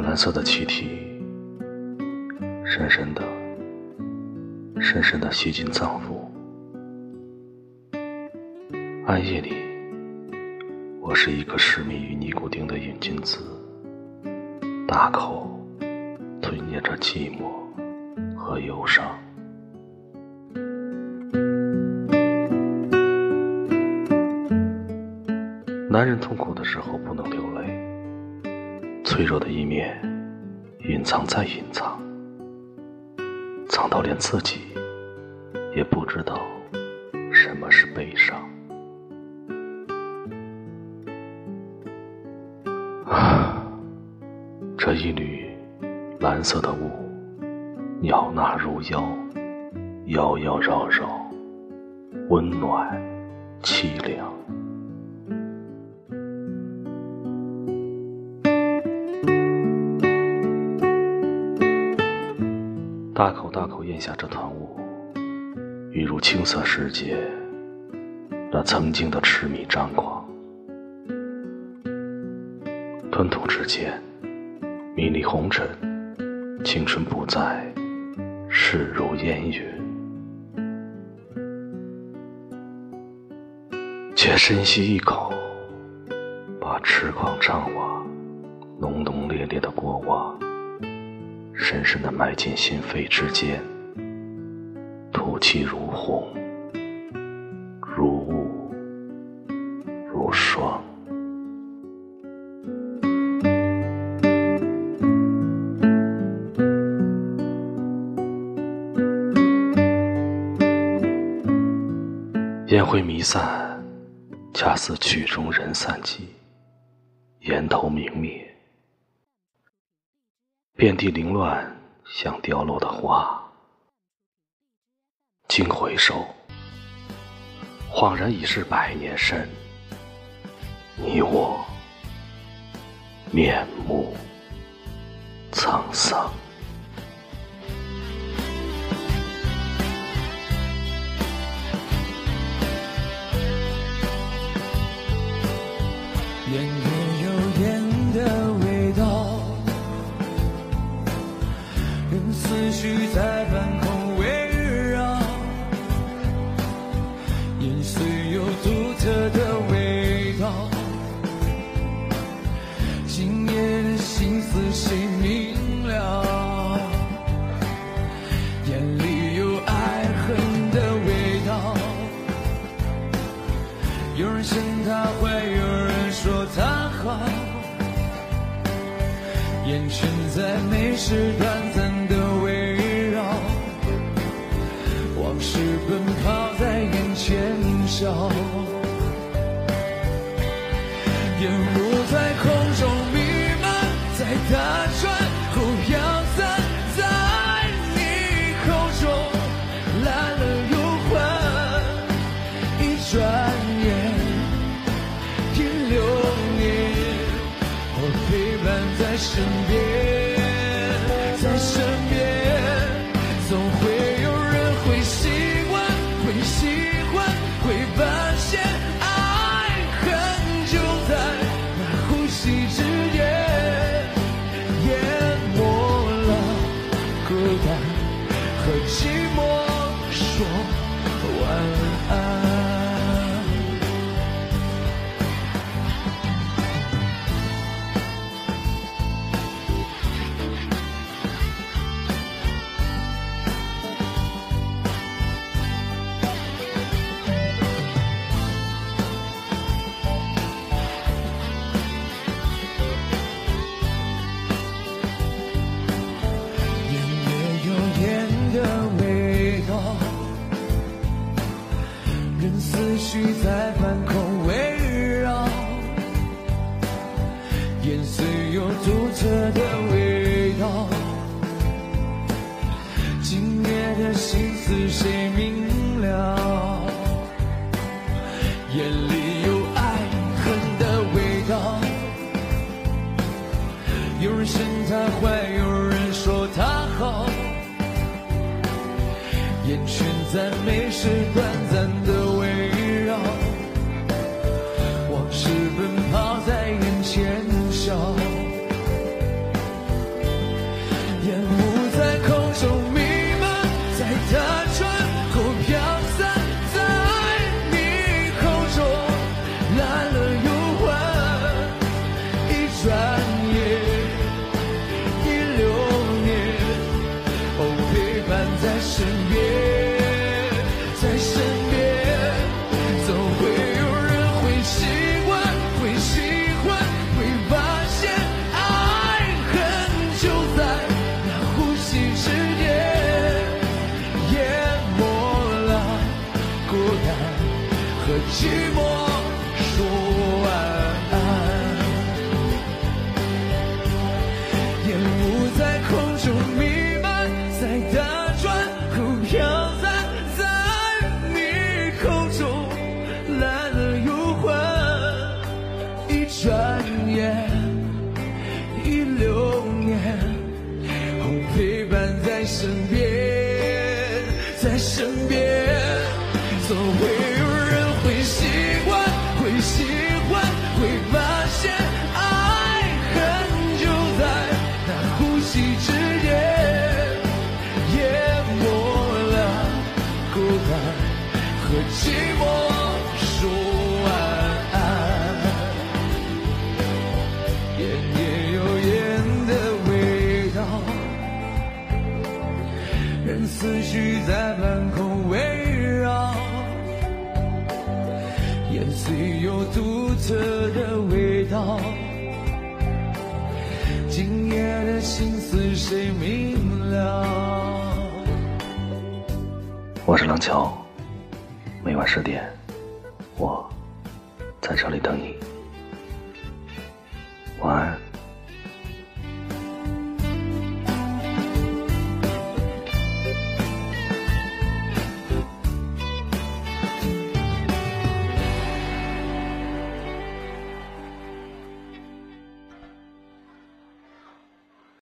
把蓝色的气体深深的、深深的吸进脏腑。暗夜里，我是一个痴迷于尼古丁的瘾君子，大口吞咽着寂寞和忧伤。男人痛苦的时候，脆弱的一面隐藏再隐藏，藏到连自己也不知道什么是悲伤。啊，这一缕蓝色的雾，袅娜如妖，妖妖娆娆，温暖凄凉。大口大口咽下这团雾，欲入青色世界，那曾经的痴迷张狂。吞吐之间，迷离红尘，青春不再，逝如烟云。且深吸一口，把痴狂怅惘、浓浓烈烈的过往。深深的埋进心肺之间，吐气如虹，如雾，如霜。烟灰弥散，恰似曲终人散尽，烟头明灭。遍地凌乱，像凋落的花。惊回首，恍然已是百年身。你我面目沧桑。任思绪在半空围绕，烟虽有独特的味道。今夜的心思谁明了？眼里有爱恨的味道。有人嫌他坏，有人说他好。烟圈在每时短暂。笑，烟雾在空中弥漫，在打转后飘散在你口中，来了又还，一转眼第六年，我陪伴在身边，在身在半空围绕，烟虽有独特的味道。今夜的心思谁明了？眼里有爱恨的味道。有人嫌他坏，有人说他好。烟圈在每时短孤单和寂寞说晚安。烟雾在空中弥漫在打转后飘散在你口中来了又还一转眼一流年哦陪伴在身边在身边。总会有人会习惯，会喜欢，会发现爱恨就在那呼吸之间，淹没了孤单和寂寞。说晚安，烟也有烟的味道，任思绪在半空围烟虽有独特的味道，今夜的心思谁明了？我是廊桥，每晚十点，我在这里等你。